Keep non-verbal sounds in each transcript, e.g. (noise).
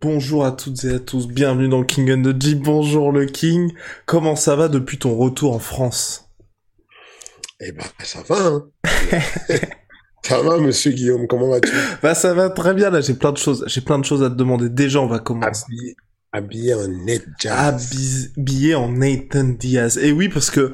Bonjour à toutes et à tous, bienvenue dans King and the G. Bonjour le King, comment ça va depuis ton retour en France? Eh ben, ça va, hein (laughs) Ça va, monsieur Guillaume, comment vas-tu? Bah ça va très bien, là j'ai plein de choses, j'ai plein de choses à te demander. Déjà, on va commencer. Habillé, habillé en Nate Jazz. Habillé en Nathan Diaz. Et oui, parce que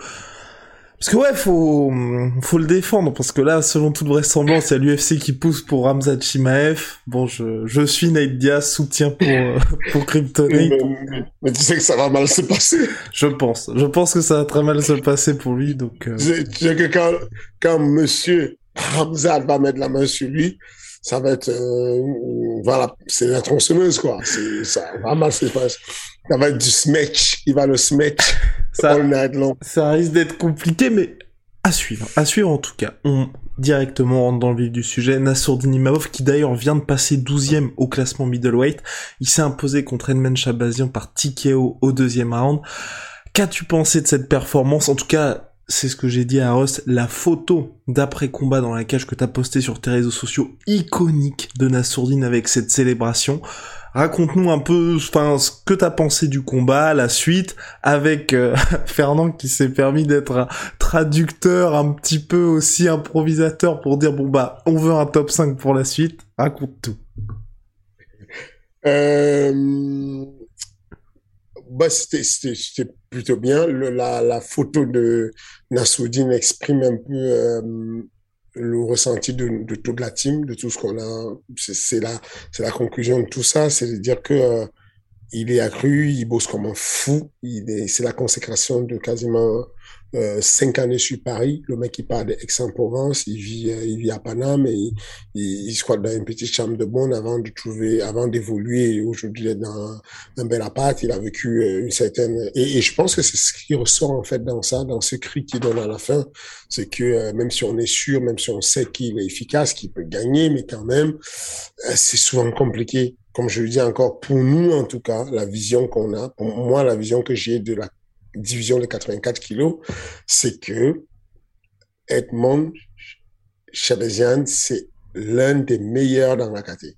parce que ouais, faut faut le défendre parce que là, selon toute vraisemblance, il y a l'UFC qui pousse pour Ramzat Chimaev. Bon, je je suis Nate Diaz, soutien pour euh, pour Kryptonite. Mais, mais, tu sais que ça va mal se passer. Je pense, je pense que ça va très mal se passer pour lui, donc. Euh... Que quand quand Monsieur Ramzat va mettre la main sur lui, ça va être euh, voilà, c'est la tronçonneuse quoi. Ça va mal se passer. Ça va être du smash, il va le smash ça, long. Ça risque d'être compliqué, mais à suivre. À suivre en tout cas. On directement rentre dans le vif du sujet. Nassourdine Imavov, qui d'ailleurs vient de passer 12ème au classement middleweight. Il s'est imposé contre Edmond Chabazian par TKO au deuxième round. Qu'as-tu pensé de cette performance? En tout cas, c'est ce que j'ai dit à Ross, la photo d'après-combat dans la cage que t'as postée sur tes réseaux sociaux, iconique de Nassourdine avec cette célébration. Raconte-nous un peu enfin, ce que t'as pensé du combat, la suite, avec euh, (laughs) Fernand qui s'est permis d'être un traducteur, un petit peu aussi improvisateur pour dire bon bah on veut un top 5 pour la suite. Raconte tout. Euh... Bah, c'était plutôt bien. La photo de Nassoudine exprime un peu euh, le ressenti de, de toute la team, de tout ce qu'on a. C'est la, la conclusion de tout ça, c'est de dire que euh, il est accru, il bosse comme un fou. C'est la consécration de quasiment euh, cinq années sur Paris. Le mec, il part d'Aix-en-Provence, il vit, euh, il vit à Paname et il, il, il squatte dans une petite chambre de bonne avant de trouver, avant d'évoluer. Aujourd'hui, il est dans un bel appart. Il a vécu euh, une certaine, et, et je pense que c'est ce qui ressort, en fait, dans ça, dans ce cri qu'il donne à la fin. C'est que, même si on est sûr, même si on sait qu'il est efficace, qu'il peut gagner, mais quand même, c'est souvent compliqué. Comme je le dis encore, pour nous, en tout cas, la vision qu'on a, pour moi, la vision que j'ai de la division de 84 kilos, c'est que Edmond Chabazian, c'est l'un des meilleurs dans la catégorie.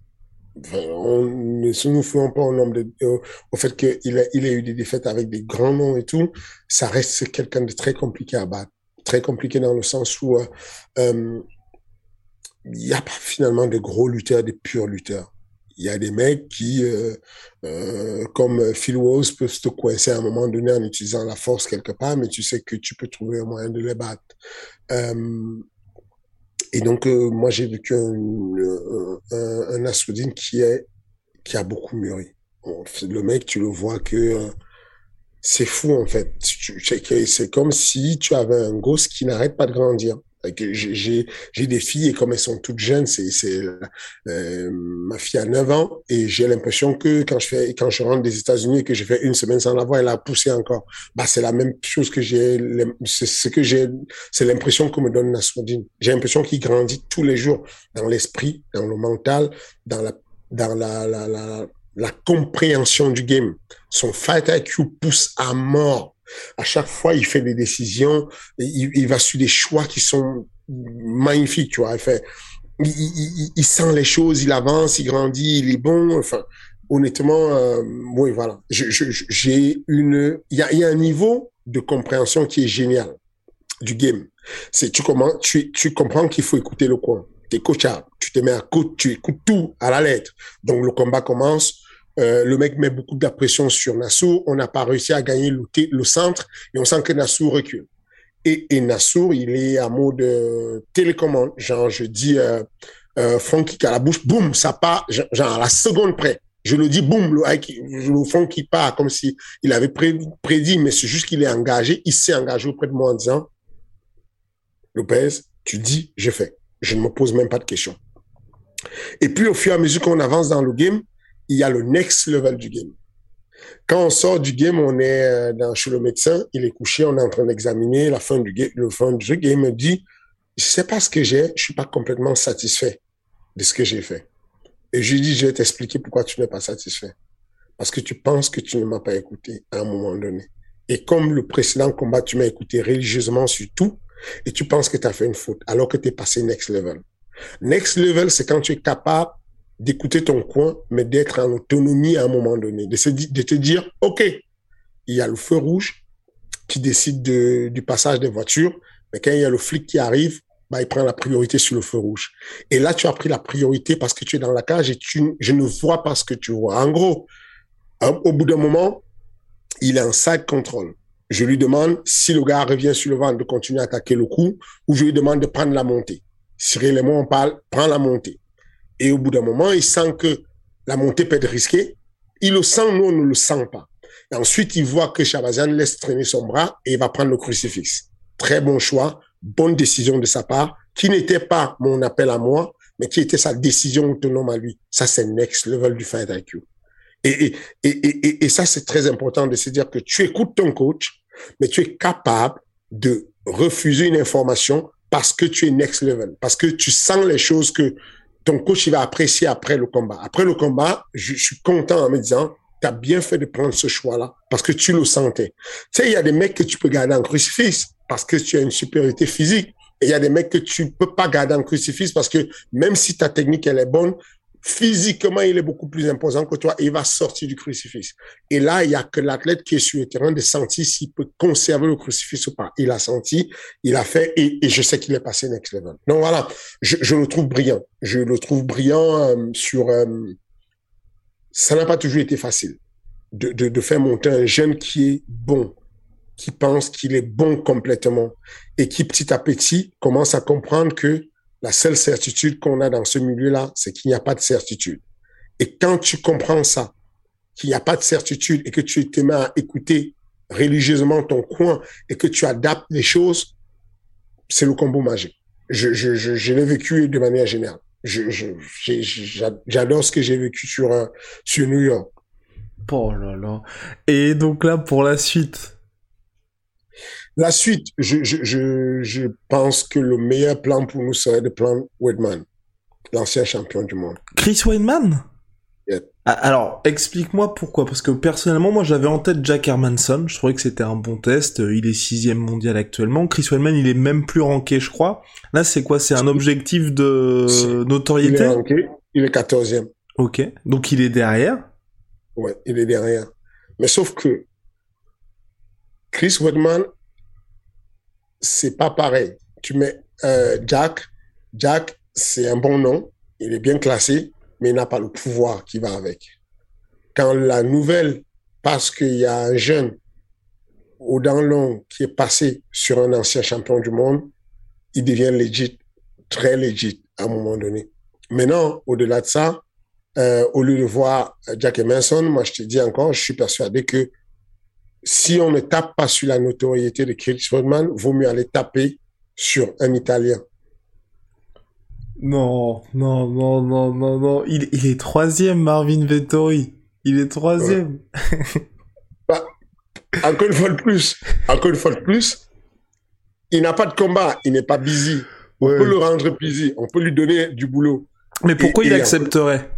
On ne se nous pas au, nombre de, au, fait qu'il a, il a eu des défaites avec des grands noms et tout. Ça reste quelqu'un de très compliqué à battre. Très compliqué dans le sens où euh, euh, il n'y a pas finalement de gros lutteurs, de purs lutteurs. Il y a des mecs qui, euh, euh, comme Phil Walls, peuvent te coincer à un moment donné en utilisant la force quelque part, mais tu sais que tu peux trouver un moyen de les battre. Euh, et donc, euh, moi, j'ai vécu un, un, un, Assoudine qui, est, qui a beaucoup mûri. Le mec, tu le vois que euh, c'est fou, en fait. C'est comme si tu avais un gosse qui n'arrête pas de grandir j'ai des filles et comme elles sont toutes jeunes c'est euh, ma fille a 9 ans et j'ai l'impression que quand je fais quand je rentre des États-Unis et que je fais une semaine sans la voir elle a poussé encore. Bah c'est la même chose que j'ai c'est ce que j'ai c'est l'impression que me donne Nassoudine j'ai l'impression qu'il grandit tous les jours dans l'esprit dans le mental dans la dans la la, la la compréhension du game. Son fight IQ pousse à mort à chaque fois, il fait des décisions, il, il va sur des choix qui sont magnifiques, tu vois. Il fait, il, sent les choses, il avance, il grandit, il est bon. Enfin, honnêtement, euh, oui, voilà. J'ai une, il y a, un niveau de compréhension qui est génial du game. C'est tu comment, tu, comprends qu'il faut écouter le coin. T'es coachable, tu te mets à côté, tu écoutes tout à la lettre. Donc le combat commence euh, le mec met beaucoup de la pression sur Nassau. On n'a pas réussi à gagner le, centre et on sent que Nassau recule. Et, et Nassour, il est à mode de télécommande. Genre, je dis euh, euh, Franck qui a la bouche, boum, ça part, genre à la seconde près. Je le dis, boum, le, le fond qui part comme si il avait prédit, mais c'est juste qu'il est engagé. Il s'est engagé auprès de moi en disant, Lopez, tu dis, je fais. Je ne me pose même pas de questions. Et puis, au fur et à mesure qu'on avance dans le game, il y a le next level du game. Quand on sort du game, on est euh, dans, chez le médecin, il est couché, on est en train d'examiner la fin du game, le fin du truc, et il me dit, je sais pas ce que j'ai, je suis pas complètement satisfait de ce que j'ai fait. Et je lui dis, je vais t'expliquer pourquoi tu n'es pas satisfait. Parce que tu penses que tu ne m'as pas écouté à un moment donné. Et comme le précédent combat, tu m'as écouté religieusement sur tout, et tu penses que tu as fait une faute, alors que tu es passé next level. Next level, c'est quand tu es capable d'écouter ton coin, mais d'être en autonomie à un moment donné, de, te dire, OK, il y a le feu rouge qui décide de, du passage des voitures, mais quand il y a le flic qui arrive, bah, il prend la priorité sur le feu rouge. Et là, tu as pris la priorité parce que tu es dans la cage et tu, je ne vois pas ce que tu vois. En gros, au bout d'un moment, il est en side control. Je lui demande si le gars revient sur le ventre de continuer à attaquer le coup ou je lui demande de prendre la montée. Cyril et moi, on parle, prends la montée. Et au bout d'un moment, il sent que la montée peut être risquée. Il le sent, nous, on ne le sent pas. Et ensuite, il voit que Chabazian laisse traîner son bras et il va prendre le crucifix. Très bon choix bonne décision de sa part, qui n'était pas mon appel à moi, mais qui était sa décision autonome à lui. Ça, c'est next level du fight IQ. Et, et, et, et, ça, c'est très important de se dire que tu écoutes ton coach, mais tu es capable de refuser une information parce que tu es next level, parce que tu sens les choses que ton coach il va apprécier après le combat. Après le combat, je, suis content en me disant, tu as bien fait de prendre ce choix-là parce que tu le sentais. Tu sais, il y a des mecs que tu peux garder en crucifix parce que tu as une supériorité physique. Et il y a des mecs que tu peux pas garder en crucifix parce que même si ta technique elle est bonne, physiquement il est beaucoup plus imposant que toi et il va sortir du crucifix. Et là, il y a que l'athlète qui est sur le terrain de sentir s'il peut conserver le crucifix ou pas. Il a senti, il a fait et, je sais qu'il est passé next level. Donc voilà, je, je, le trouve brillant. Je le trouve brillant euh, sur. Euh, ça n'a pas toujours été facile de, de, de faire monter un jeune qui est bon qui pense qu'il est bon complètement et qui petit à petit commence à comprendre que la seule certitude qu'on a dans ce milieu-là, c'est qu'il n'y a pas de certitude. Et quand tu comprends ça, qu'il n'y a pas de certitude et que tu te mets à écouter religieusement ton coin et que tu adaptes les choses, c'est le combo magique. Je, l'ai vécu de manière générale. J'adore ce que j'ai vécu sur, euh, sur New York. Oh là là. Et donc là, pour la suite, la suite, je, je, je, je, pense que le meilleur plan pour nous serait de prendre Weidman, l'ancien champion du monde. Chris Weidman? Ah, Alors, explique-moi pourquoi. Parce que personnellement, moi, j'avais en tête Jack Hermanson. Je trouvais que c'était un bon test. Il est sixième mondial actuellement. Chris Weidman, il est même plus ranké, je crois. Là, c'est quoi? C'est un objectif de notoriété? Il est ranké. Il est quatorzième. Ok. Donc, il est derrière? Ouais, il est derrière. Mais sauf que Chris Weidman c'est pas pareil. Tu mets euh, Jack, Jack, c'est un bon nom, il est bien classé, mais il n'a pas le pouvoir qui va avec. Quand la nouvelle, parce qu'il y a un jeune au dents long qui est passé sur un ancien champion du monde, il devient legit, très legit à un moment donné. Maintenant, au-delà de ça, euh, au lieu de voir Jack Emerson, moi je te dis encore, je suis persuadé que si on ne tape pas sur la notoriété de Chris Rodman, vaut mieux aller taper sur un Italien. Non, non, non, non, non, non. Il, il est troisième, Marvin Vettori. Il est troisième. bah, encore une fois de plus, encore une fois de plus, il n'a pas de combat, il n'est pas busy. On peut le rendre busy, on peut lui donner du boulot. Mais pourquoi il accepterait?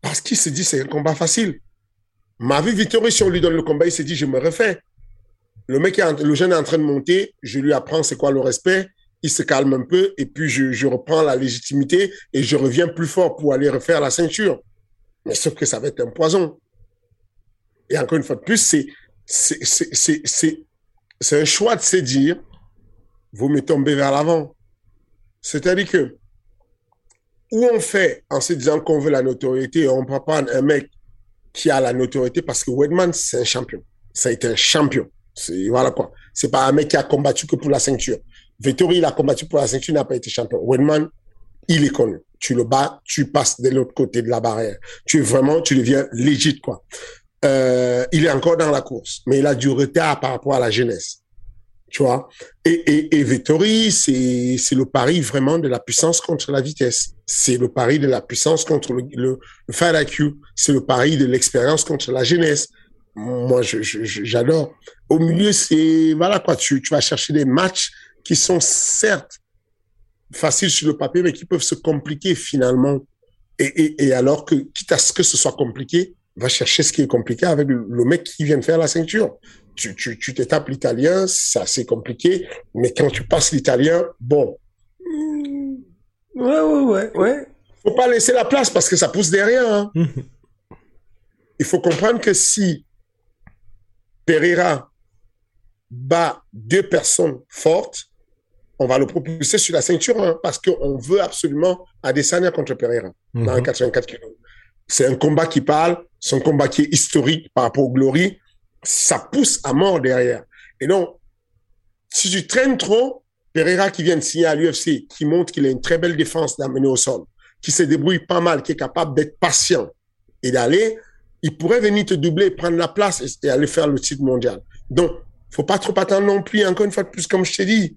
Parce qu'il se dit c'est un combat facile. Ma vie Vittori, on lui donne le combat, il s'est dit, je me refais. Le mec, le jeune est en train de monter, je lui apprends c'est quoi le respect, il se calme un peu, et puis je, je reprends la légitimité et je reviens plus fort pour aller refaire la ceinture. Mais sauf que ça va être un poison. Et encore une fois de plus, c'est, un choix de se dire, vous me tombez vers l'avant. C'est-à-dire que, où on fait en se disant qu'on veut la notoriété, on peut prendre un mec qui a la notoriété parce que Wedman, c'est un champion. Ça a été un champion. C'est, voilà quoi. C'est pas un mec qui a combattu que pour la ceinture. Vettori, il a combattu pour la ceinture, il n'a pas été champion. Wedman, il est connu. Tu le bats, tu passes de l'autre côté de la barrière. Tu es vraiment, tu deviens légit, quoi. Euh, il est encore dans la course, mais il a du retard par rapport à la jeunesse. Tu vois? Et, et, et Vettori, c'est, le pari vraiment de la puissance contre la vitesse. C'est le pari de la puissance contre le, le, fight IQ. C'est le pari de l'expérience contre la jeunesse. Moi, j'adore. Au milieu, c'est, voilà quoi, tu, vas chercher des matchs qui sont certes faciles sur le papier, mais qui peuvent se compliquer finalement. Et, et, alors que, quitte à ce que ce soit compliqué, va chercher ce qui est compliqué avec le mec qui vient de faire la ceinture. Tu, tu, tu te tapes l'italien, c'est assez compliqué, mais quand tu passes l'italien, bon. Ouais, ouais, ouais, ouais. Faut pas laisser la place parce que ça pousse derrière. Hein. Il faut comprendre que si Pereira bat deux personnes fortes, on va le propulser sur la ceinture hein, parce qu'on veut absolument Adesanya contre Pereira dans les 84 kilos. C'est un combat qui parle, c'est un combat qui est historique par rapport au Glory. Ça pousse à mort derrière. Et donc, si tu traînes trop, Pereira qui vient de signer à l'UFC, qui montre qu'il a une très belle défense d'amener au sol, qui se débrouille pas mal, qui est capable d'être patient et d'aller, il pourrait venir te doubler, prendre la place et, aller faire le titre mondial. Donc, faut pas trop attendre non plus. Encore une fois de plus, comme je t'ai dit,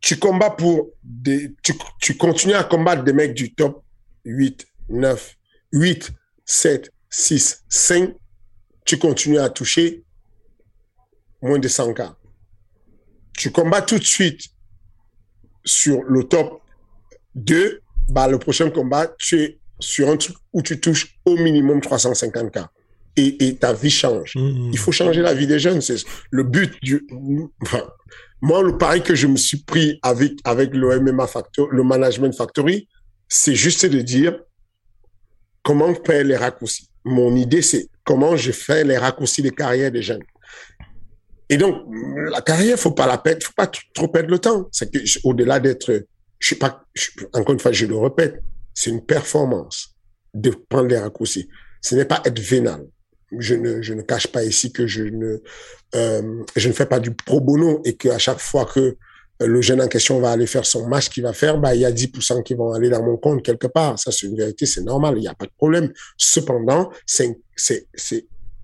tu combats pour des, tu continues à combattre des mecs du top 8, 9, 8, 7, 6, 5. Tu continues à toucher moins de 100 cas. Tu combats tout de suite sur le top 2, bah, le prochain combat, tu es sur un truc où tu touches au minimum 350 cas. Et, et ta vie change. Mmh. Il faut changer la vie des jeunes. C'est le but du. Enfin, moi, le pari que je me suis pris avec avec le MMA Factory, le Management Factory, c'est juste de dire comment faire les raccourcis. Mon idée, c'est comment je fais les raccourcis de carrière des jeunes. Et donc, la carrière, faut pas la perdre, faut pas trop perdre le temps. C'est que au-delà d'être, je sais pas, encore une fois, je le répète, c'est une performance de prendre les raccourcis. Ce n'est pas être vénal. Je ne, je ne cache pas ici que je ne, euh, je ne fais pas du pro bono et qu'à chaque fois que le jeune en question va aller faire son match qu'il va faire, bah, il y a 10% qui vont aller dans mon compte quelque part. Ça, c'est une vérité, c'est normal, il n'y a pas de problème. Cependant, c'est,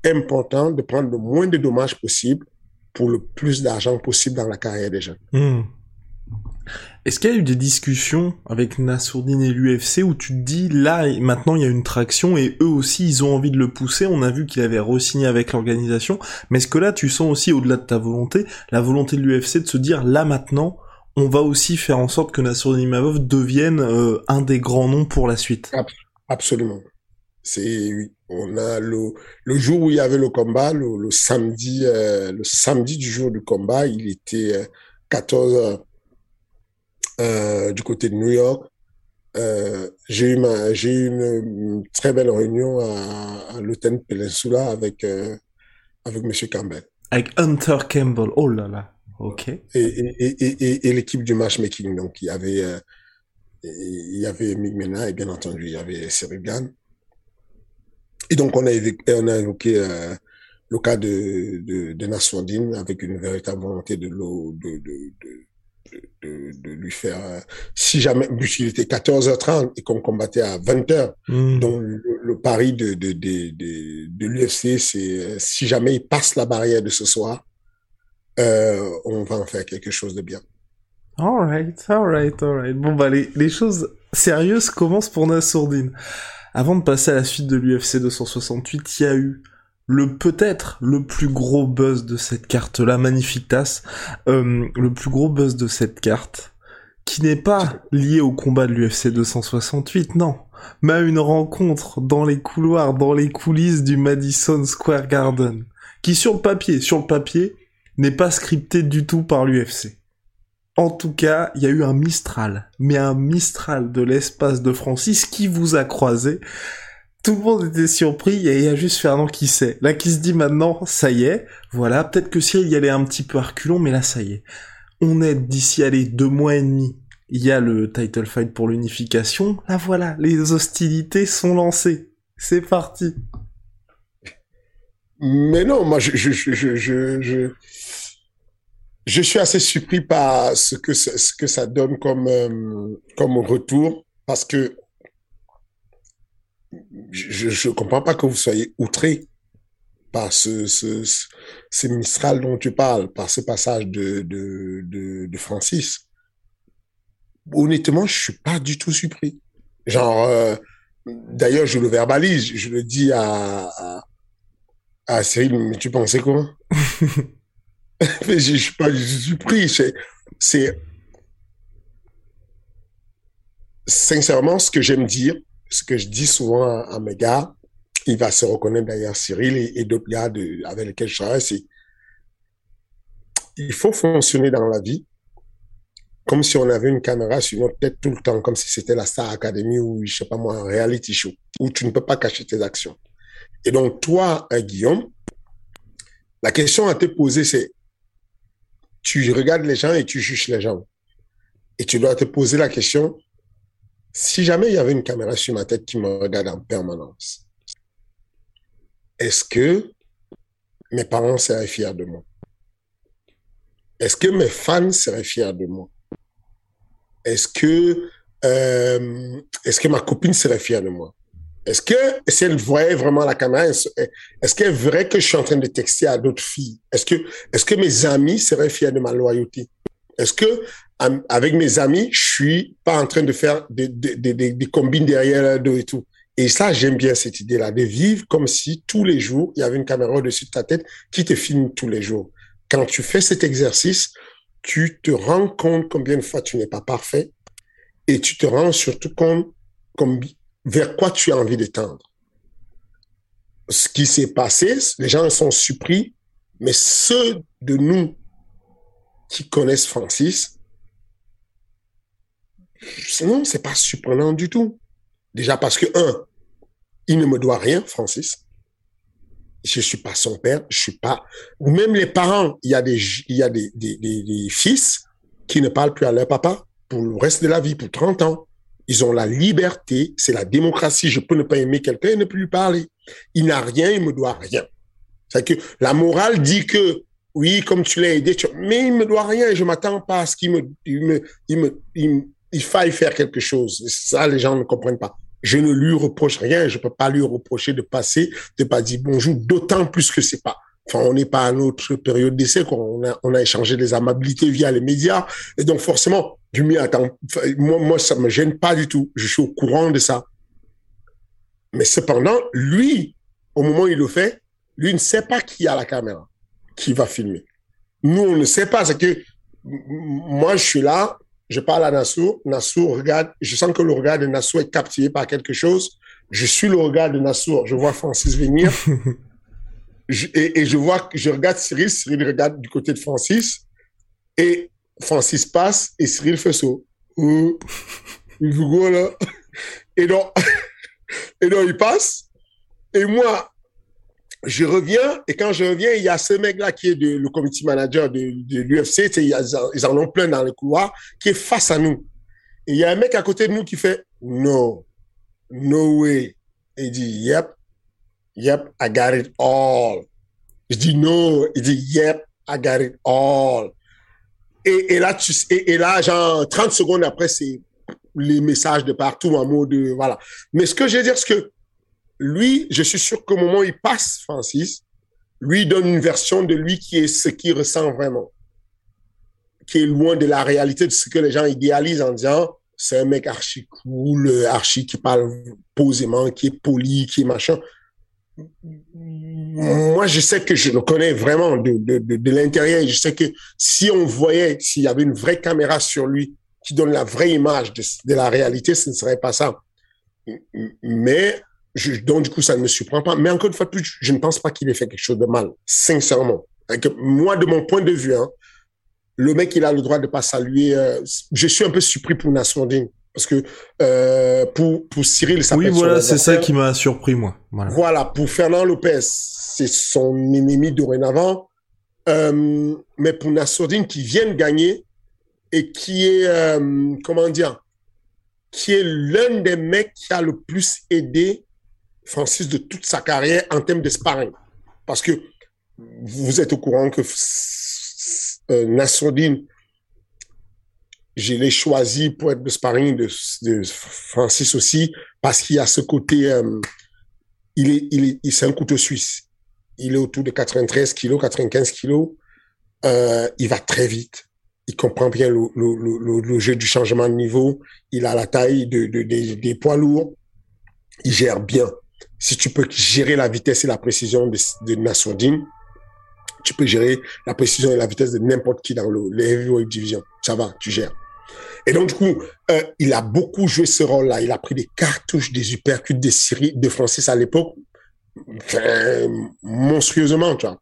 important de prendre le moins de dommages possible pour le plus d'argent possible dans la carrière des jeunes. Hmm. Est-ce qu'il y a eu des discussions avec Nassourdine et l'UFC où tu te dis là maintenant il y a une traction et eux aussi ils ont envie de le pousser? On a vu qu'il avait re-signé avec l'organisation, mais est-ce que là tu sens aussi au-delà de ta volonté la volonté de l'UFC de se dire là maintenant on va aussi faire en sorte que Nassourdine Imavov devienne euh, un des grands noms pour la suite? Absolument. C'est oui. On a le jour où il y avait le combat, le, samedi, euh, le samedi du jour du combat, il était euh, 14 heures euh, du côté de New York. Euh, j'ai eu ma, j'ai eu une, une très belle réunion à, à l'hôtel Peninsula avec euh, avec Monsieur Campbell Avec Hunter Campbell, oh là là, ok. et et et et, et, et l'équipe du matchmaking. Donc il y avait euh, il y avait Mick Mena et bien entendu il y avait Serigan. Et donc on a évoqué, on a évoqué euh, le cas de de, de Nassourdine avec une véritable volonté de l'eau de de, de de, de, lui faire euh, si jamais puisqu'il était 14h30 et qu'on combattait à 20h Hmm. donc le, le pari de de de de, de l'UFC c'est euh, si jamais il passe la barrière de ce soir euh, on va en faire quelque chose de bien Alright, alright, alright. Bon bah les, les choses sérieuses commencent pour Nassourdine. Avant de passer à la suite de l'UFC 268, il y a eu le peut-être le plus gros buzz de cette carte-là, magnifique tasse, euh, le plus gros buzz de cette carte, qui n'est pas lié au combat de l'UFC 268, non, mais à une rencontre dans les couloirs, dans les coulisses du Madison Square Garden, qui sur le papier, sur le papier, n'est pas scripté du tout par l'UFC. En tout cas, il y a eu un Mistral, mais un Mistral de l'espace de Francis qui vous a croisé. Tout le monde était surpris il y a juste Fernand qui sait. Là qui se dit maintenant, ça y est, voilà, peut-être que Cyril y allait un petit peu à reculons, mais là ça y est. On est d'ici, allez, deux mois et demi. Il y a le title fight pour l'unification. Là voilà, les hostilités sont lancées. C'est parti. Mais non, moi, je, suis assez surpris par ce que, ce que ça donne comme, euh, comme retour parce que je ne comprends pas que vous soyez outré par ce, ce, ce, Mistral dont tu parles, par ce passage de, de, de, de Francis. Honnêtement, je suis pas du tout surpris. Genre, euh, d'ailleurs, je le verbalise, je le dis à, à, à Cyril, mais tu pensais quoi? (laughs) Mais je, je suis pas surpris. C'est, sincèrement ce que j'aime dire, ce que je dis souvent à, mes gars. Il va se reconnaître d'ailleurs Cyril et, d'autres gars avec lesquels je travaille. C'est il faut fonctionner dans la vie comme si on avait une caméra sur notre tête tout le temps, comme si c'était la Star Academy ou, je sais pas moi, un reality show, où tu ne peux pas cacher tes actions. Et donc, toi, hein, Guillaume, la question à te poser, c'est, tu regardes les gens et tu juges les gens. Et tu dois te poser la question, si jamais il y avait une caméra sur ma tête qui me regarde en permanence, est-ce que mes parents seraient fiers de moi? Est-ce que mes fans seraient fiers de moi? Est-ce que, euh, est-ce que ma copine serait fière de moi? Est-ce que si elle voyait vraiment la caméra, est-ce qu'elle verrait que je suis en train de texter à d'autres filles? Est-ce que, est-ce que mes amis seraient fiers de ma loyauté? Est-ce que avec mes amis, je suis pas en train de faire des, combines derrière d'eux et tout? Et ça, j'aime bien cette idée-là, de vivre comme si tous les jours, il y avait une caméra au-dessus de ta tête qui te filme tous les jours. Quand tu fais cet exercice, tu te rends compte combien de fois tu n'es pas parfait et tu te rends surtout compte vers quoi tu as envie de tendre. Ce qui s'est passé, les gens sont surpris, mais ceux de nous qui connaissent Francis, sinon, c'est pas surprenant du tout. Déjà parce que, un, il ne me doit rien, Francis je suis pas son père, je suis pas. Même les parents, il y a des, il y a des, des, des, fils qui ne parlent plus à leur papa pour le reste de la vie, pour 30 ans. Ils ont la liberté, c'est la démocratie. Je peux ne pas aimer quelqu'un et ne plus lui parler. Il n'a rien, il me doit rien. C'est que la morale dit que oui, comme tu l'as aidé, mais il me doit rien je m'attends pas à ce qu'il me, il me, il me, il, il faille faire quelque chose. Ça, les gens ne comprennent pas. Je ne lui reproche rien. Je peux pas lui reprocher de passer, de pas dire bonjour, d'autant plus que c'est pas. Enfin, on n'est pas à notre période d'essai, on a, on a échangé des amabilités via les médias. Et donc, forcément, du mieux, attends, moi, moi, ça me gêne pas du tout. Je suis au courant de ça. Mais cependant, lui, au moment où il le fait, lui ne sait pas qui a la caméra, qui va filmer. Nous, on ne sait pas. C'est que moi, je suis là, je parle à Nassou, Nassou regarde, je sens que le regard de Nassou est captivé par quelque chose. Je suis le regard de Nassou, je vois Francis venir. (laughs) et, je vois, je regarde Cyril, Cyril regarde du côté de Francis. Et Francis passe et Cyril fait ça. Et donc, (laughs) et donc il passe. Et moi, je reviens et quand je reviens, il y a ce mec-là qui est le committee manager de, de l'UFC, ils en ont plein dans le couloir, qui est face à nous. Et il y a un mec à côté de nous qui fait No, no way. Il dit Yep, yep, I got it all. Je dis No, il dit Yep, I got it all. Et, là, et là, genre 30 secondes après, c'est les messages de partout en mode voilà. Mais ce que je veux dire, c'est que lui, je suis sûr qu'au moment où il passe, Francis, lui donne une version de lui qui est ce qu'il ressent vraiment, qui est loin de la réalité de ce que les gens idéalisent en disant c'est un mec archi cool, archi qui parle posément, qui est poli, qui est machin. Moi, je sais que je le connais vraiment de, de, de, l'intérieur. Je sais que si on voyait, s'il y avait une vraie caméra sur lui qui donne la vraie image de, de la réalité, ce ne serait pas ça. Mais je, donc, du coup, ça ne me surprend pas. Mais encore une fois, plus, je ne pense pas qu'il ait fait quelque chose de mal, sincèrement. moi, de mon point de vue, hein, le mec, il a le droit de pas saluer. Euh, je suis un peu surpris pour Nassourdine. Parce que euh, pour, pour Cyril, ça Oui, voilà, c'est ça qui m'a surpris, moi. Voilà. voilà, pour Fernand Lopez, c'est son ennemi dorénavant. Euh, mais pour Nassourdine, qui vient de gagner et qui est, euh, comment dire, qui est l'un des mecs qui a le plus aidé Francis de toute sa carrière en termes de sparring. parce que vous êtes au courant que euh, je l'ai choisi pour être le sparring de, Francis aussi, parce qu'il a ce côté, euh, il est, il est, c'est un couteau suisse. Il est autour de 93 kilos, 95 kilos. Euh, il va très vite. Il comprend bien le, jeu du changement de niveau. Il a la taille de, de, des poids lourds. Il gère bien. Si tu peux gérer la vitesse et la précision de, de tu peux gérer la précision et la vitesse de n'importe qui dans le, heavyweight division. Ça va, tu gères. Et donc, du coup, euh, il a beaucoup joué ce rôle-là. Il a pris des cartouches, des uppercuts, des séries de Francis à l'époque, monstrueusement, tu vois.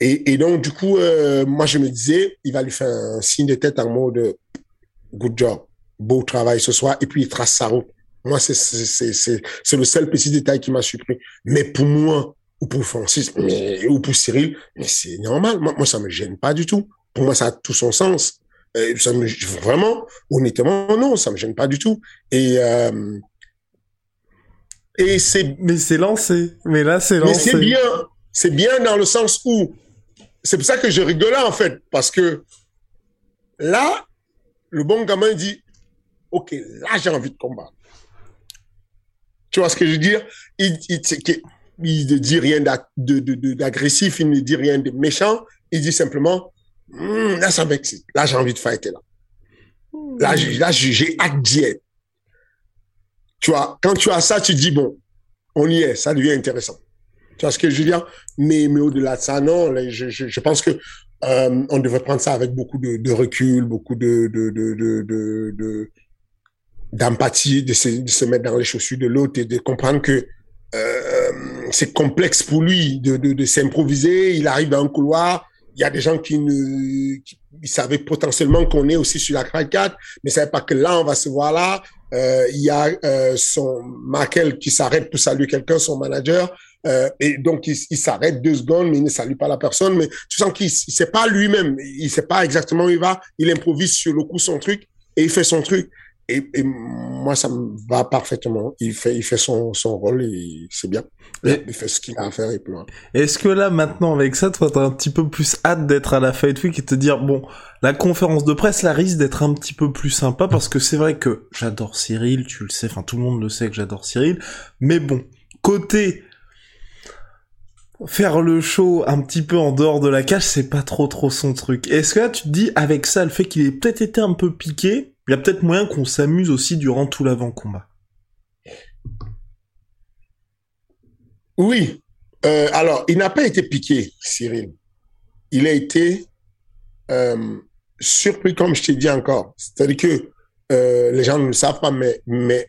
Et, et donc, du coup, euh, moi, je me disais, il va lui faire un signe de tête en mode good job, beau travail ce soir, et puis il trace sa route. Moi, c'est le seul petit détail qui m'a surpris. Mais pour moi, ou pour Francis, mais, ou pour Cyril, mais c'est normal. Moi, moi, ça me gêne pas du tout. Pour moi, ça a tout son sens. Euh, ça me, vraiment, honnêtement, non, ça me gêne pas du tout. Et, euh, et c'est. Mais c'est lancé. Mais là, c'est lancé. Mais c'est bien. C'est bien dans le sens où. C'est pour ça que je rigolais, en fait. Parce que là, le bon gamin dit Ok, là, j'ai envie de combattre. Tu vois ce que je veux dire? Il, ne dit rien d'agressif, il ne dit rien de méchant. Il dit simplement Hmm, là, ça m'excite. Là, j'ai envie de fighter là. Là, j'ai hâte d'y être. Tu vois, quand tu as ça, tu dis, bon, on y est, ça devient intéressant. Tu vois ce que je veux dire? Mais, au-delà de ça, non, je, pense que euh, on devrait prendre ça avec beaucoup de, recul, beaucoup de, de, de, d'empathie, de, se, de se mettre dans les chaussures de l'autre et de comprendre que euh, c'est complexe pour lui de, de, de s'improviser. Il arrive dans un couloir, il y a des gens qui ne qui, ils savaient potentiellement qu'on est aussi sur la 4, mais ne savaient pas que là, on va se voir là. Euh, il y a euh, son Markel qui s'arrête pour saluer quelqu'un, son manager. Euh, et donc, il, s'arrête deux secondes, mais il ne salue pas la personne. Mais tu sens qu'il ne sait pas lui-même. Il sait pas exactement où il va. Il improvise sur le coup son truc et il fait son truc. Et, et, moi, ça me va parfaitement. Il fait, il fait son, son rôle et c'est bien. il fait ce qu'il a à faire et puis Est-ce que là, maintenant, avec ça, toi, t'as un petit peu plus hâte d'être à la Fight Week et te dire, bon, la conférence de presse, la risque d'être un petit peu plus sympa parce que c'est vrai que j'adore Cyril, tu le sais, enfin, tout le monde le sait que j'adore Cyril. Mais bon, côté faire le show un petit peu en dehors de la cage, c'est pas trop trop son truc. Est-ce que là, tu te dis, avec ça, le fait qu'il ait peut-être été un peu piqué, il y a peut-être moyen qu'on s'amuse aussi durant tout l'avant-combat. Oui. Euh, alors, il n'a pas été piqué, Cyril. Il a été euh, surpris, comme je t'ai dit encore. C'est-à-dire que euh, les gens ne le savent pas, mais, mais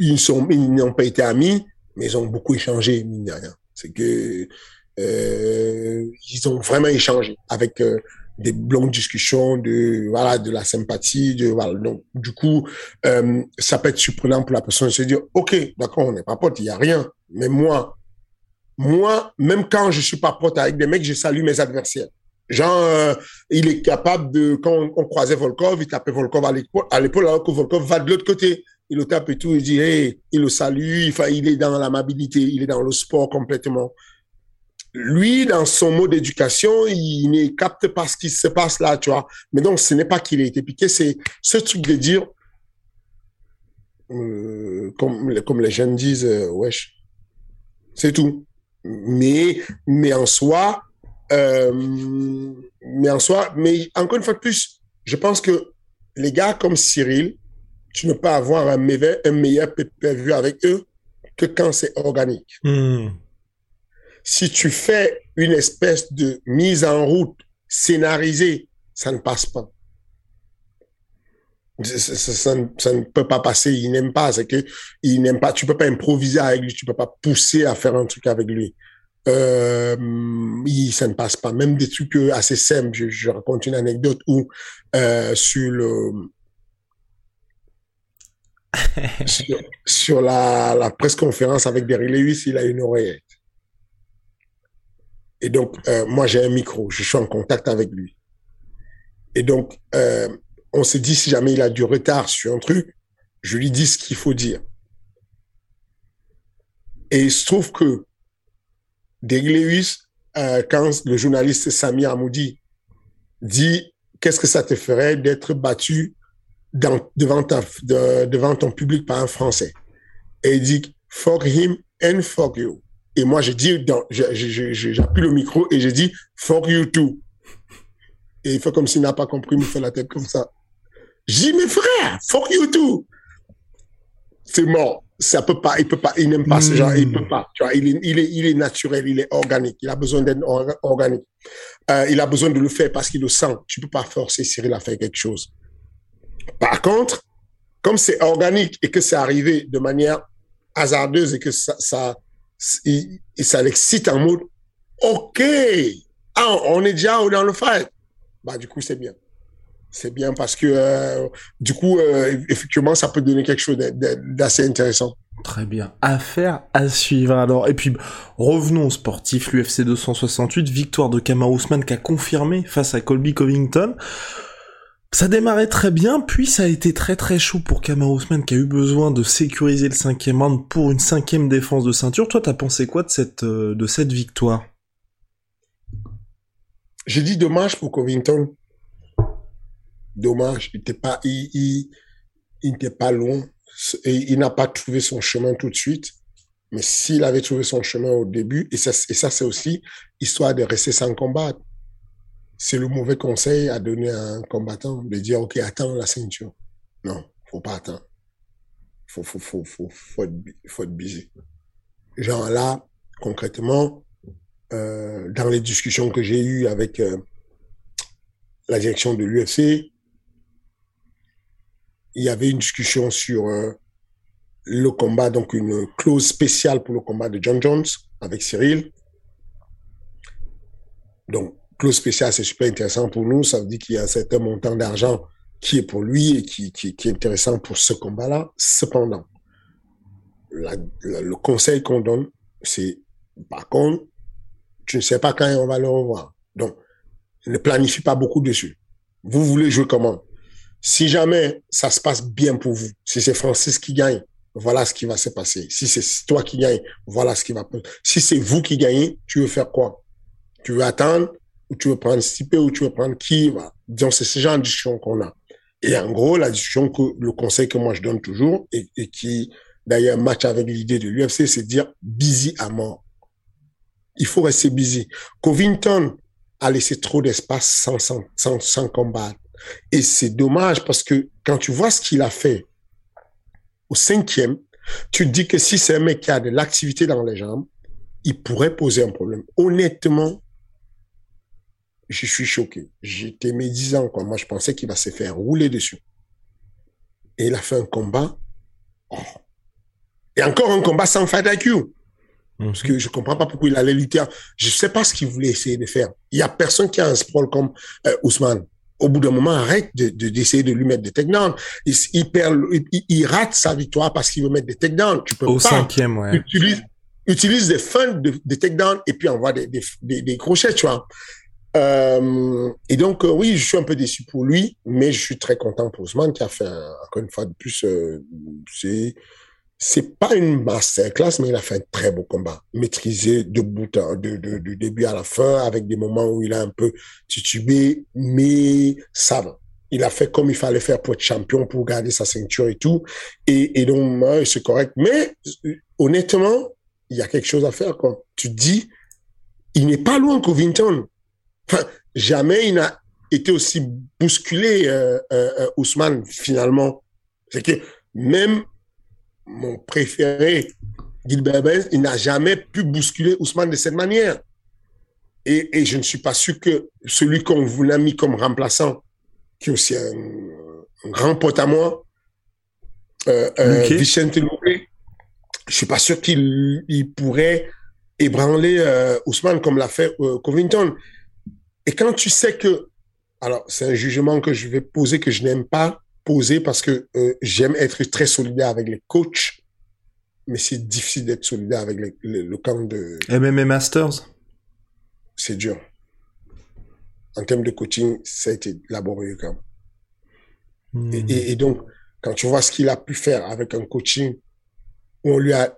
Ils sont ils n'ont pas été amis, mais ils ont beaucoup échangé mine de rien. C'est que euh, ils ont vraiment échangé avec euh, des longues discussions de voilà de la sympathie de voilà donc du coup euh, ça peut être surprenant pour la personne de se dire ok d'accord on n'est pas potes il y a rien mais moi moi même quand je suis pas pote avec des mecs je salue mes adversaires Genre, euh, il est capable de, quand on, on croisait Volkov, il tapait Volkov à l'épaule, alors que Volkov va de l'autre côté. Il le tape et tout, il dit, hey, il le salue, il est dans l'amabilité, il est dans le sport complètement. Lui, dans son mode d'éducation, il ne capte pas ce qui se passe là, tu vois. Mais donc, ce n'est pas qu'il a été piqué, c'est ce truc de dire, euh, comme, comme les jeunes disent, euh, wesh, c'est tout. Mais, mais en soi, euh, mais en soi, mais encore une fois de plus, je pense que les gars comme Cyril, tu ne peux avoir un meilleur, un meilleur avec eux que quand c'est organique. Hmm. Si tu fais une espèce de mise en route scénarisée, ça ne passe pas. Ça, ne peut pas passer. Il n'aime pas. C'est que il n'aime pas. Tu peux pas improviser avec lui. Tu peux pas pousser à faire un truc avec lui. Euh, il, ça ne passe pas. Même des trucs assez simples. Je, je raconte une anecdote où euh, sur le sur, la, la presse conférence avec Derry Lewis, il a une oreillette. Et donc, euh, moi, j'ai un micro. Je suis en contact avec lui. Et donc, euh, on s'est dit, si jamais il a du retard sur un truc, je lui dis ce qu'il faut dire. Et il se trouve que Derry Lewis, euh, quand le journaliste Sami Amoudi dit, qu'est-ce que ça te ferait d'être battu dans, devant, ta, devant ton public par un Français. Et il dit, fuck him and fuck you. Et moi, j'ai dit, j'appuie le micro et j'ai dit, fuck you too. Et il fait comme s'il n'a pas compris, il me fait la tête comme ça. J'ai dit, mes frères, fuck you too. C'est mort. Ça peut pas, il peut pas, il n'aime pas ce genre, il peut pas. Tu vois, il est, il est, il est naturel, il est organique. Il a besoin d'être organique. Euh, il a besoin de le faire parce qu'il le sent. Tu peux pas forcer Cyril à faire quelque chose. Par contre, comme c'est organique et que c'est arrivé de manière hasardeuse et que ça, ça, l'excite en mode, OK, ah, on est déjà dans le fight. Bah, du coup, c'est bien. C'est bien parce que, euh, du coup, euh, effectivement, ça peut donner quelque chose d'assez intéressant. Très bien. Affaire à suivre alors. Et puis, revenons sportif, l'UFC 268, victoire de Kama Ousmane qui a confirmé face à Colby Covington. Ça démarrait très bien, puis ça a été très très chaud pour Kamar Ousmane qui a eu besoin de sécuriser le cinquième round pour une cinquième défense de ceinture. Toi, t'as pensé quoi de cette, euh, victoire? J'ai dit dommage pour Covington. Dommage, il n'était pas, il, il, pas loin. Et il n'a pas trouvé son chemin tout de suite. Mais s'il avait trouvé son chemin au début, et ça, c'est aussi histoire de rester sans combattre c'est le mauvais conseil à donner à un combattant de dire, OK, attends la ceinture. Non, faut pas attendre. Faut, faut, faut, faut, faut être, faut être busy. Genre là, concrètement, euh, dans les discussions que j'ai eues avec euh, la direction de l'UFC, il y avait une discussion sur euh, le combat, donc une clause spéciale pour le combat de John Jones avec Cyril. Donc, clause spéciale, c'est super intéressant pour nous. Ça veut dire qu'il y a un certain montant d'argent qui est pour lui et qui, qui, est intéressant pour ce combat-là. Cependant, le conseil qu'on donne, c'est, par contre, tu ne sais pas quand on va le revoir. Donc, ne planifie pas beaucoup dessus. Vous voulez jouer comment? Si jamais ça se passe bien pour vous, si c'est Francis qui gagne, voilà ce qui va se passer. Si c'est toi qui gagne, voilà ce qui va. Si c'est vous qui gagnez, tu veux faire quoi? Tu veux attendre? Ou tu veux prendre Stipe, ou tu veux prendre qui, va. Disons, c'est ce genre de discussion qu'on a. Et en gros, la discussion que, le conseil que moi je donne toujours, et, qui, d'ailleurs, match avec l'idée de l'UFC, c'est de dire busy à mort. Il faut rester busy. Covington a laissé trop d'espace sans, sans, sans, sans combattre. Et c'est dommage parce que quand tu vois ce qu'il a fait au cinquième, tu te dis que si c'est un mec qui a de l'activité dans les jambes, il pourrait poser un problème. Honnêtement, je suis choqué. J'étais médisant, quoi. Moi, je pensais qu'il va se faire rouler dessus. Et il a fait un combat. Oh. Et encore un combat sans fight IQ. Parce que je comprends pas pourquoi il allait lutter. Je sais pas ce qu'il voulait essayer de faire. Il y a personne qui a un sprawl comme euh, Ousmane. Au bout d'un moment, arrête de, d'essayer de, lui mettre des takedowns. Il, il, perd, il, rate sa victoire parce qu'il veut mettre des takedowns. Tu peux Au cinquième, ouais. Utilise, utilise des fins de, de takedowns et puis envoie des, des, des, des crochets, tu vois. Euh, et donc, euh, oui, je suis un peu déçu pour lui, mais je suis très content pour Ousmane qui a fait, encore une fois de plus, euh, c'est c'est pas une masterclass, mais il a fait un très beau combat, maîtrisé de bout de, de, de début à la fin, avec des moments où il a un peu titubé, mais ça va. Il a fait comme il fallait faire pour être champion, pour garder sa ceinture et tout. Et, et donc, c'est correct. Mais honnêtement, il y a quelque chose à faire. Quoi. Tu dis, il n'est pas loin Covington jamais il n'a été aussi bousculé, euh, euh, euh, Ousmane, finalement. C'est que même mon préféré, Gilbert Benz, il n'a jamais pu bousculer Ousmane de cette manière. Et, et je ne suis pas sûr que celui qu'on vous a mis comme remplaçant, qui est aussi un, grand pote à moi, euh, euh, Vicente Luque, je suis pas sûr qu'il il pourrait ébranler Ousmane comme l'a fait Covington. Et quand tu sais que, alors c'est un jugement que je vais poser que je n'aime pas poser parce que euh, j'aime être très solidaire avec les coachs, mais c'est difficile d'être solidaire avec les, le camp de MMA Masters. C'est dur. En termes de coaching, ça a été laborieux quand même. Et, Hmm. et, et donc, quand tu vois ce qu'il a pu faire avec un coaching où on lui a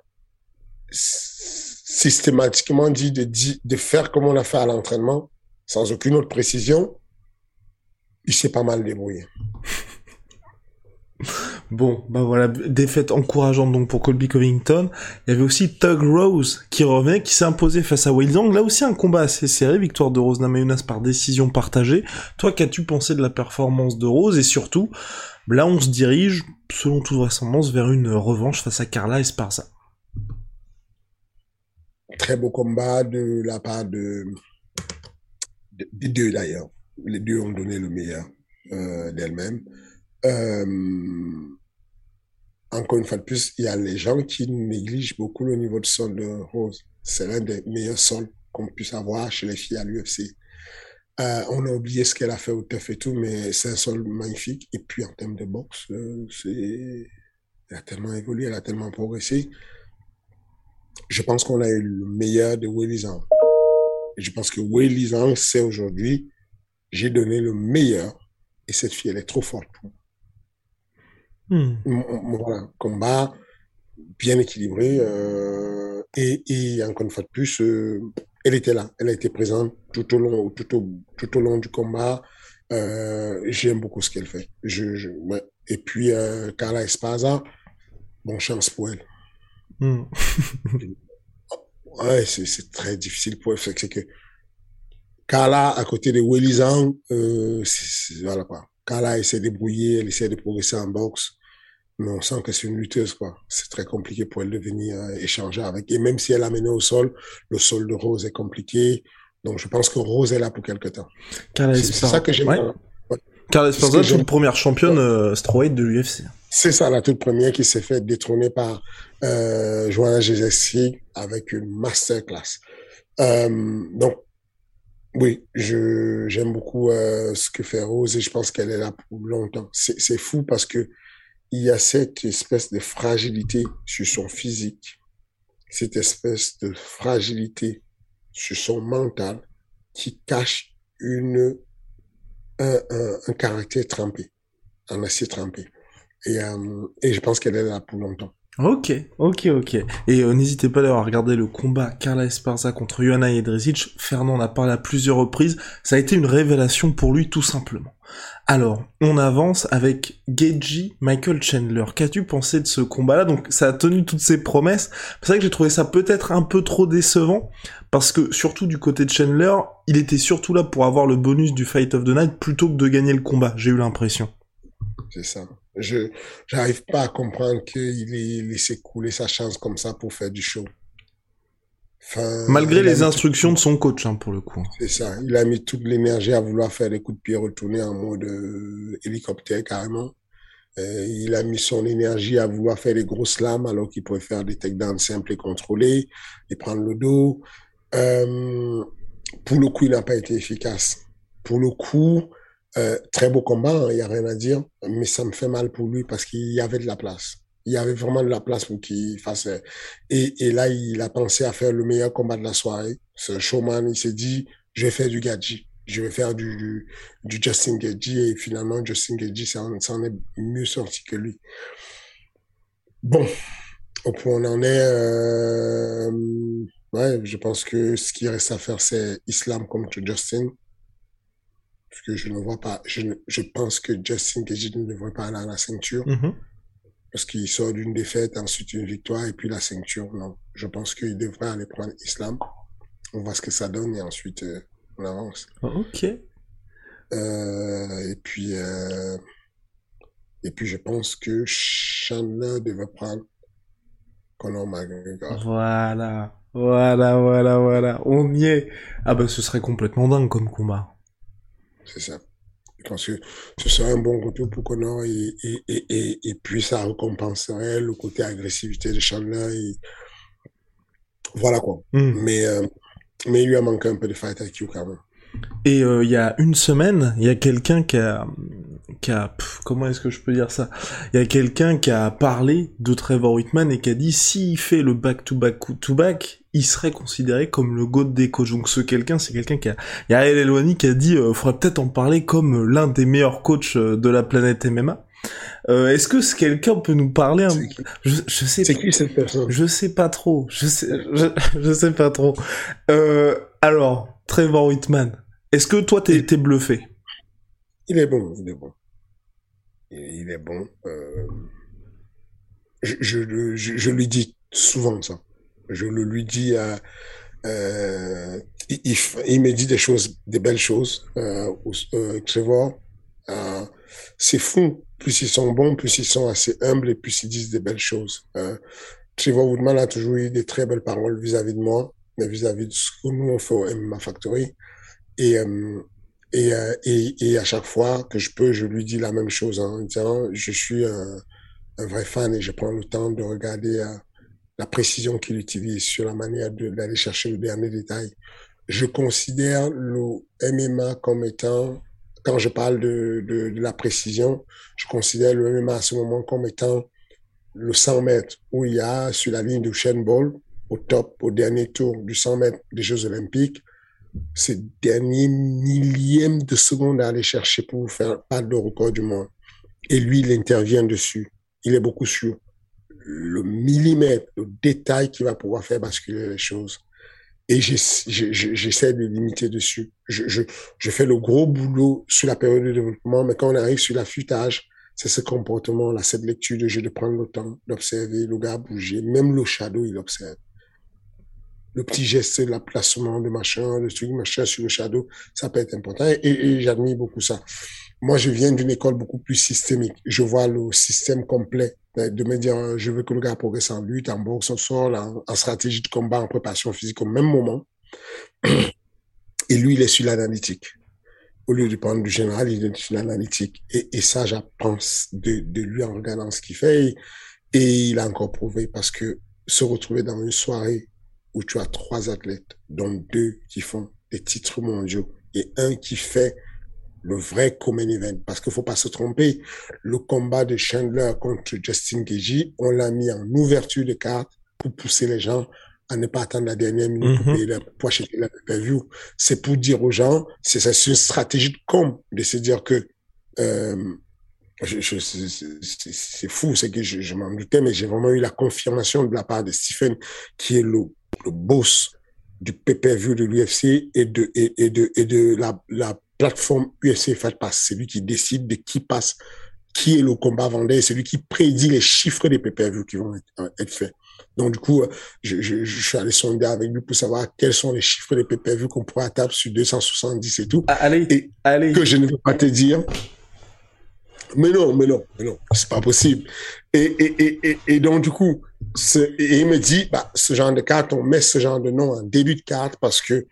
systématiquement dit de, de faire comme on l'a fait à l'entraînement, sans aucune autre précision, il s'est pas mal débrouillé. (laughs) Bon, bah voilà, défaite encourageante donc pour Colby Covington. Il y avait aussi Tug Rose qui revenait, qui s'est imposé face à Zhang. Là aussi un combat assez serré, victoire de Rose Namajunas par décision partagée. Toi, qu'as-tu pensé de la performance de Rose et surtout, là on se dirige, selon toute vraisemblance, vers une revanche face à Carla Esparza. Très beau combat de la part de- des deux d'ailleurs. Les deux ont donné le meilleur euh, d'elles-mêmes. Euh, encore une fois de plus, il y a les gens qui négligent beaucoup le niveau de sol de Rose. C'est l'un des meilleurs sols qu'on puisse avoir chez les filles à l'UFC. Euh, on a oublié ce qu'elle a fait au TEF et tout, mais c'est un sol magnifique. Et puis en termes de boxe, euh, elle a tellement évolué, elle a tellement progressé. Je pense qu'on a eu le meilleur de. Et je pense que Willy Zhang sait aujourd'hui, j'ai donné le meilleur et cette fille, elle est trop forte. Hmm. M- m- Voilà, combat bien équilibré euh, et, et encore une fois de plus, euh, elle était là, elle a été présente tout au long, tout au, tout au long du combat. Euh, J'aime beaucoup ce qu'elle fait. Je, je, ouais. Et puis Carla Esparza, bon chance pour elle. Hmm. (laughs) Ouais, c'est c'est très difficile pour elle. C'est que- c'est Carla, à côté de Willy Zhang, euh, c'est- c'est- voilà quoi. Carla essaie de débrouiller, elle essaie de progresser en boxe, mais on sent que c'est une lutteuse quoi. C'est très compliqué pour elle de venir euh, échanger avec. Et même si elle a mené au sol, le sol de Rose est compliqué. Donc je pense que Rose est là pour quelque temps. Carla C'est c'est ça que j'aime. Ouais. Carla C'est Esparza, j'aime. toute première championne euh, strawweight de l'UFC. C'est ça, la toute première qui s'est fait détrôner par euh, Joanna avec une masterclass. Euh, donc, oui, je j'aime beaucoup euh, ce que fait Rose et je pense qu'elle est là pour longtemps. C'est fou parce que il y a cette espèce de fragilité sur son physique, cette espèce de fragilité sur son mental qui cache une un, un, un caractère trempé, un acier trempé. Et, euh, et je pense qu'elle est là pour longtemps. Ok, ok, ok. Et euh, n'hésitez pas à regarder le combat Carla Esparza contre Joanna Jedrzejczyk. Fernand en a parlé à plusieurs reprises. Ça a été une révélation pour lui tout simplement. Alors, on avance avec Geji Michael Chandler. Qu'as-tu pensé de ce combat-là? Donc, ça a tenu toutes ses promesses. C'est vrai que j'ai trouvé ça peut-être un peu trop décevant parce que surtout du côté de Chandler, il était surtout là pour avoir le bonus du Fight of the Night plutôt que de gagner le combat. J'ai eu l'impression. C'est ça. Je j'arrive pas à comprendre qu'il ait laissé couler sa chance comme ça pour faire du show. Enfin, Malgré les instructions de son coach, hein, pour le coup. C'est ça. Il a mis toute l'énergie à vouloir faire des coups de pied retournés en mode euh, hélicoptère carrément. Euh, il a mis son énergie à vouloir faire des grosses lames alors qu'il pourrait faire des takedowns simples et contrôlés et prendre le dos. Euh, pour le coup, il n'a pas été efficace. Pour le coup, euh, très beau combat, il n'y a rien à dire, mais ça me fait mal pour lui parce qu'il y avait de la place. Il y avait vraiment de la place pour qu'il fasse. euh, Et, là, il a pensé à faire le meilleur combat de la soirée. Un showman, il s'est dit, je vais faire du Gadji. Je vais faire du, du, Justin Gadji et finalement, Justin en, ça en est mieux sorti que lui. Bon, au point où on en est, euh, ouais, je pense que ce qui reste à faire, c'est Islam contre Justin. Parce que je ne vois pas, je, je pense que Justin Gadji ne devrait pas aller à la ceinture Mhm. parce qu'il sort d'une défaite, ensuite une victoire et puis la ceinture. Non, je pense qu'il devrait aller prendre Islam. On voit ce que ça donne et ensuite euh, on avance. Ok. Euh, et puis euh, et puis je pense que Chandler devait prendre Conor McGregor. Voilà, voilà, voilà, voilà, on y est. Ah bah ce serait complètement dingue comme combat. C'est ça. Je pense que ce serait un bon retour pour Connor et, et, et, et, puis ça récompenserait le côté agressivité de Chandler et voilà quoi. Mm. Mais, euh, mais il lui a manqué un peu de fight IQ quand même. Et euh, il y a une semaine, il y a quelqu'un qui a, qui a, comment est-ce que je peux dire ça? Il y a quelqu'un qui a parlé de Trevor Whitman et qui a dit s'il fait le back-to-back to back, il serait considéré comme le god des coachs. Donc ce quelqu'un, c'est quelqu'un qui a, il y a El Elwani qui a dit, euh, faudrait peut-être en parler comme l'un des meilleurs coachs euh, de la planète MMA. Euh, Est-ce que ce quelqu'un peut nous parler un... je, je sais C'est qui cette personne? Je sais pas trop. Je sais, je, je sais pas trop. Euh, alors, Trevor Whitman, est-ce que toi, t'es es bluffé? Il est bon, il est bon. Il est bon. Euh... Je, je, je, lui dis souvent ça. Je le lui dis à... Euh, il, il, me dit des choses, des belles choses. Euh, euh, Trevor, euh, c'est fou. Plus ils sont bons, plus ils sont assez humbles et plus ils disent des belles choses. Euh, Trevor Woodman a toujours eu des très belles paroles vis-à-vis de moi, vis-à-vis de ce que nous on fait au MMA Factory. Et, euh, et, euh, et, et, à chaque fois que je peux, je lui dis la même chose en disant, je suis un, vrai fan et je prends le temps de regarder euh, la précision qu'il utilise sur la manière d'aller chercher le dernier détail. Je considère le MMA comme étant, quand je parle de, de, de la précision, je considère le MMA à ce moment comme étant le 100 mètres où il y a sur la ligne du Shane Ball, au top, au dernier tour du 100 mètres des Jeux Olympiques, ces derniers millièmes de seconde à aller chercher pour faire pas de record du monde. Et lui, il intervient dessus. Il est beaucoup sur le millimètre, le détail qui va pouvoir faire basculer les choses. Et j'essaie de limiter dessus. Je, fais le gros boulot sur la période de développement, mais quand on arrive sur l'affûtage, c'est ce comportement-là, cette lecture de jeu, de prendre le temps d'observer le gars bouger. Même le shadow, il observe le petit geste, la placement de machin, le truc, machin sur le shadow, ça peut être important. Et j'admire beaucoup ça. Moi, je viens d'une école beaucoup plus systémique. Je vois le système complet de me dire, je veux que le gars progresse en lutte, en boxe, au sol, en, stratégie de combat, en préparation physique au même moment. (clears throat) Et lui, il est sur l'analytique. Au lieu de prendre du général, il est sur l'analytique. Et, ça, j'apprends de, de lui en regardant ce qu'il fait. Et il a encore prouvé parce que se retrouver dans une soirée où tu as trois athlètes, dont deux qui font des titres mondiaux et un qui fait le vrai common event. Parce qu'il faut pas se tromper, le combat de Chandler contre Justin Gagey, on l'a mis en ouverture de carte pour pousser les gens à ne pas attendre la dernière minute pour, mhm. payer la, pour acheter la pay-per-view. C'est pour dire aux gens, c'est une stratégie de com, de se dire que euh, je, je, c'est fou, c'est que je, je m'en doutais, mais j'ai vraiment eu la confirmation de la part de Stephen, qui est le le boss du pay-per-view de l'UFC et de, et, de, et de la, la plateforme UFC Fight Pass. C'est lui qui décide de qui passe, qui est le combat vendeur, c'est lui qui prédit les chiffres des pay-per-view qui vont être, être, faits. Donc, du coup, je, je, je, suis allé sonder avec lui pour savoir quels sont les chiffres des pay-per-view qu'on pourrait atteindre sur 270 et tout. Ah, allez, et allez. que je ne veux pas te dire. Mais non, mais non, mais non, c'est pas possible. Et, et, et, et, donc, du coup, et il me dit, bah, ce genre de carte, on met ce genre de nom en début de carte parce que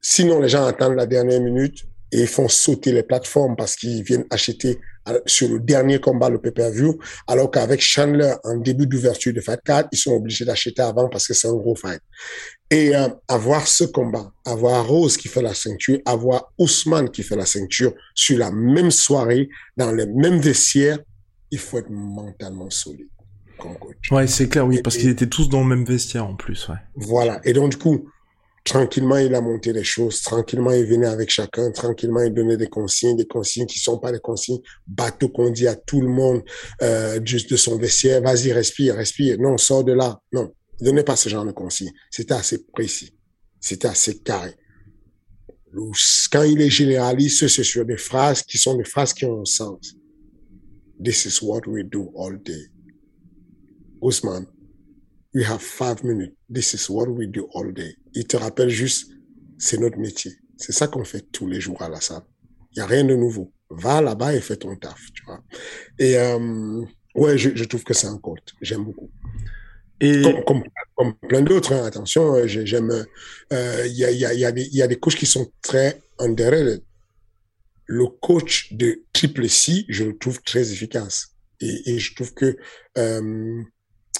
sinon les gens attendent la dernière minute et ils font sauter les plateformes parce qu'ils viennent acheter sur le dernier combat le pay-per-view, alors qu'avec Chandler en début d'ouverture de Fight Card, ils sont obligés d'acheter avant parce que c'est un gros fight. Et euh, avoir ce combat, avoir Rose qui fait la ceinture, avoir Ousmane qui fait la ceinture sur la même soirée, dans les mêmes vestiaires, il faut être mentalement solide. Ouais, c'est clair, oui, parce qu'ils étaient tous dans le même vestiaire en plus, ouais. Voilà. Et donc, du coup, tranquillement, il a monté les choses. Tranquillement, il venait avec chacun. Tranquillement, il donnait des consignes, des consignes qui sont pas des consignes bateau qu'on dit à tout le monde, euh, juste de son vestiaire. Vas-y, respire, respire. Non, sors de là. Non. Il donnait pas ce genre de consignes. C'était assez précis. C'était assez carré. Quand il est généraliste, c'est sur des phrases qui sont des phrases qui ont un sens. This is what we do all day. Ousmane, we have five minutes. This is what we do all day. Il te rappelle juste, c'est notre métier. C'est ça qu'on fait tous les jours à la salle. Il y a rien de nouveau. Va là-bas et fais ton taf, tu vois. Et euh, ouais, je, je trouve que c'est un compte. J'aime beaucoup. Et comme, comme, comme plein d'autres, hein, attention, j'aime. Euh, il y, a, y, a, y, a des, y a des couches qui sont très underrated. le coach de Triple C, je le trouve très efficace. Et, et je trouve que euh,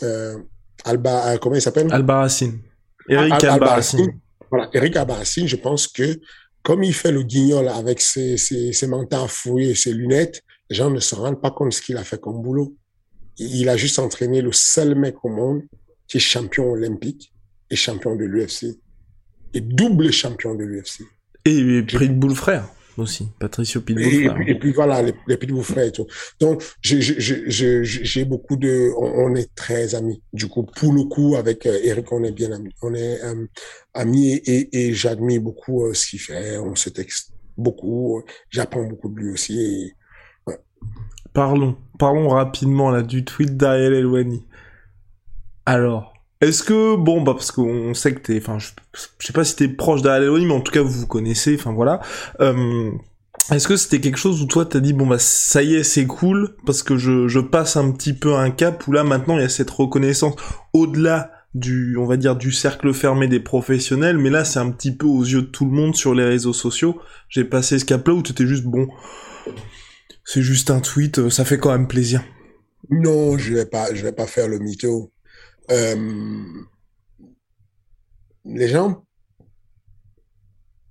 euh, Alba, euh, comment il s'appelle? Albarracine. Eric Al Albarracine. Voilà, Eric Albarracine, je pense que comme il fait le guignol avec ses, ses, ses manteaux fouillés et ses lunettes, les gens ne se rendent pas compte de ce qu'il a fait comme boulot. Il a juste entraîné le seul mec au monde qui est champion olympique et champion de l'UFC. Et double champion de l'UFC. Et prix de boule frère aussi, Patricio Pitbull. Et, et, puis, voilà, les, les Pitbull frères et tout. Donc, j'ai beaucoup de, on, on, est très amis. Du coup, pour le coup, avec euh, Eric, on est bien amis. On est euh, amis et, et j'admire beaucoup euh, ce qu'il fait. On se texte beaucoup. J'apprends beaucoup de lui aussi. Et, ouais. Parlons, parlons rapidement là du tweet d'Ariel Elwani. Alors, est-ce que bon bah parce qu'on sait que t'es, enfin je, je sais pas si t'es proche d'Aleloni, mais en tout cas vous vous connaissez, enfin voilà. Euh, est-ce que c'était quelque chose où toi t'as dit bon bah ça y est c'est cool parce que je, je passe un petit peu un cap où là maintenant il y a cette reconnaissance au-delà du on va dire du cercle fermé des professionnels, mais là c'est un petit peu aux yeux de tout le monde sur les réseaux sociaux. J'ai passé ce cap là où t'étais juste bon, c'est juste un tweet, ça fait quand même plaisir. Non, je vais pas, je vais pas faire le mytho. Euh, les gens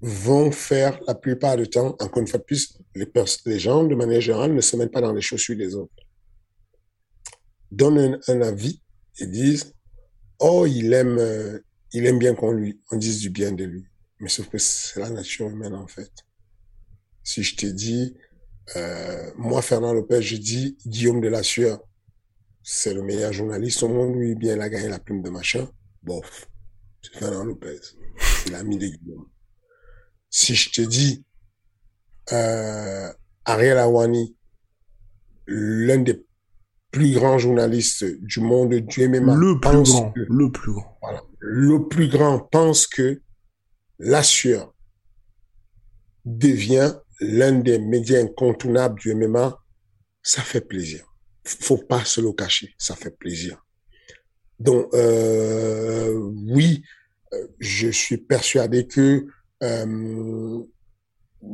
vont faire la plupart du temps, encore une fois de plus, les, les gens, de manière générale, ne se mettent pas dans les chaussures des autres. Donnent un, avis et disent, oh, il aime, euh, il aime bien qu'on lui, on dise du bien de lui. Mais sauf que c'est la nature humaine, en fait. Si je te dis, euh, moi, Fernand Lopez, je dis Guillaume de la Sueur, c'est le meilleur journaliste au monde, lui, bien, il a gagné la plume de machin. Bof. C'est Fernand Lopez. C'est l'ami de Guillaume. Si je te dis, euh, Ariel Awani, l'un des plus grands journalistes du monde du MMA. Le plus grand. Que, le plus grand. Voilà. Le plus grand pense que la sueur devient l'un des médias incontournables du MMA. Ça fait plaisir faut pas se le cacher, ça fait plaisir. Donc euh, oui, je suis persuadé que euh,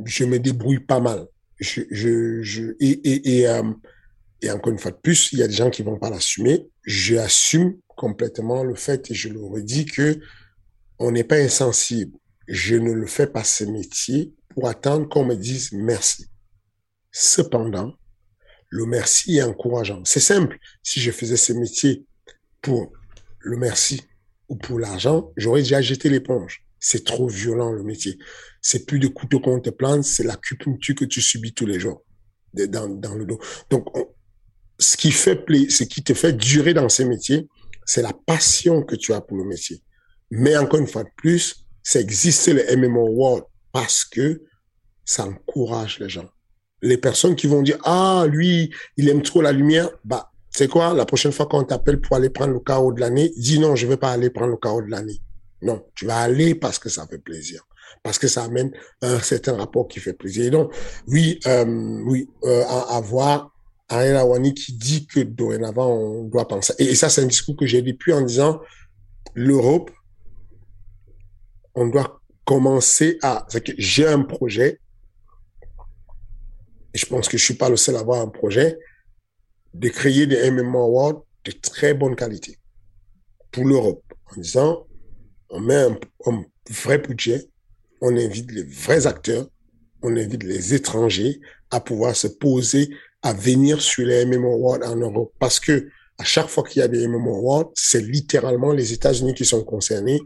je me débrouille pas mal. Je, je, je et et et, euh, et encore une fois de plus, il y a des gens qui vont pas l'assumer. J'assume complètement le fait et je le redis que on n'est pas insensible. Je ne le fais pas ce métier pour attendre qu'on me dise merci. Cependant, le merci est encourageant. C'est simple. Si je faisais ce métier pour le merci ou pour l'argent, j'aurais déjà jeté l'éponge. C'est trop violent le métier. C'est plus de couteau qu'on te plante, c'est la l'acupuncture que tu subis tous les jours dans, le dos. Donc, on, ce qui fait ce qui te fait durer dans ce métier, c'est la passion que tu as pour le métier. Mais encore une fois de plus, ça existe le MMO World parce que ça encourage les gens les personnes qui vont dire ah lui il aime trop la lumière. Bah c'est quoi? La prochaine fois qu'on t'appelle pour aller prendre le chaos de l'année dis non je vais pas aller prendre le chaos de l'année. Non tu vas aller parce que ça fait plaisir. Parce que ça amène un certain rapport qui fait plaisir. Et donc oui euh, oui euh, à avoir Ariel Awani qui dit que dorénavant on doit penser. Et, et ça c'est un discours que j'ai depuis en disant l'Europe on doit commencer à j'ai un projet et je pense que je suis pas le seul à avoir un projet, de créer des MMA Awards de très bonne qualité pour l'Europe, en disant, on met un, un, vrai budget, on invite les vrais acteurs, on invite les étrangers à pouvoir se poser, à venir sur les MMA Awards en Europe. Parce que à chaque fois qu'il y a des MMA Awards, c'est littéralement les États-Unis qui sont concernés.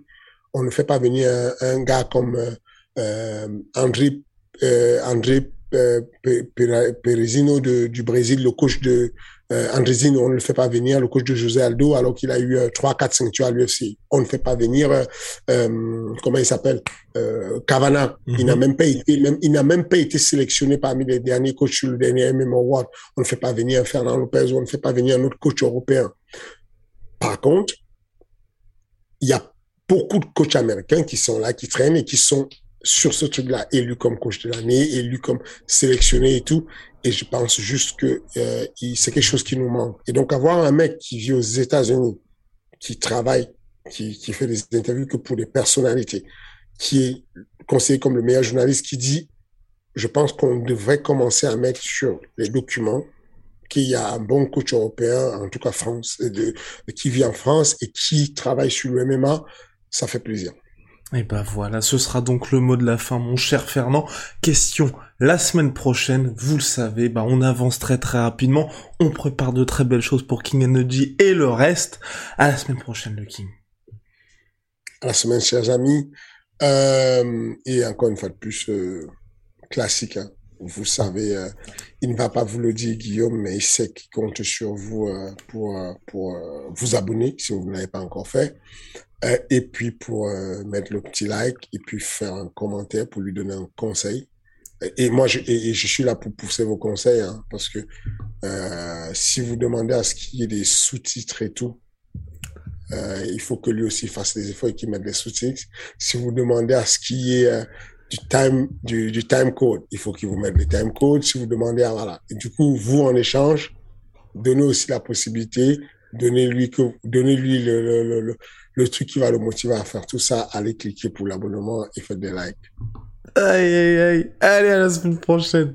On ne fait pas venir un, un gars comme euh, euh André, euh, André Perezino de, du Brésil, le coach de euh, on ne le fait pas venir, le coach de José Aldo, alors qu'il a eu euh, 3, 4 ceintures à l'UFC. On ne fait pas venir, euh, euh comment il s'appelle, euh, Cavana. Mm -hmm. Il n'a mhm. même pas été, même, il n'a même pas été sélectionné parmi les derniers coachs sur le dernier MMA Award. On ne fait pas venir Fernand Lopez, on ne fait pas venir un autre coach européen. Par contre, il y a beaucoup de coachs américains qui sont là, qui traînent et qui sont sur ce truc-là, élu comme coach de l'année, élu comme sélectionné et tout. Et je pense juste que euh, c'est quelque chose qui nous manque. Et donc avoir un mec qui vit aux États-Unis, qui travaille, qui, qui fait des interviews que pour des personnalités, qui est conseillé comme le meilleur journaliste, qui dit je pense qu'on devrait commencer à mettre sur les documents qu'il y a un bon coach européen, en tout cas France, de, qui vit en France et qui travaille sur le MMA. Ça fait plaisir. Et ben voilà, ce sera donc le mot de la fin, mon cher Fernand. Question, la semaine prochaine, vous le savez, bah on avance très très rapidement, on prépare de très belles choses pour King Energy et le reste. À la semaine prochaine, le King. À la semaine, chers amis. Euh, et encore une fois de plus, euh, classique. Hein. Vous savez, euh, il ne va pas vous le dire, Guillaume, mais il sait qu'il compte sur vous euh, pour, euh, pour vous abonner si vous ne l'avez pas encore fait. et puis pour mettre le petit like et puis faire un commentaire pour lui donner un conseil. Et moi, je, je suis là pour pousser vos conseils, hein, parce que si vous demandez à ce qu'il y ait des sous-titres et tout, il faut que lui aussi fasse des efforts et qu'il mette des sous-titres. Si vous demandez à ce qu'il y ait du time, du, du time code. Il faut qu'il vous mette le time code si vous demandez à, voilà. Et du coup, vous, en échange, donnez aussi la possibilité, donnez-lui que, donnez-lui le, le, le, le, truc qui va le motiver à faire tout ça. Allez cliquer pour l'abonnement et faites des likes. Aïe, aïe, aïe. Allez, à la semaine prochaine.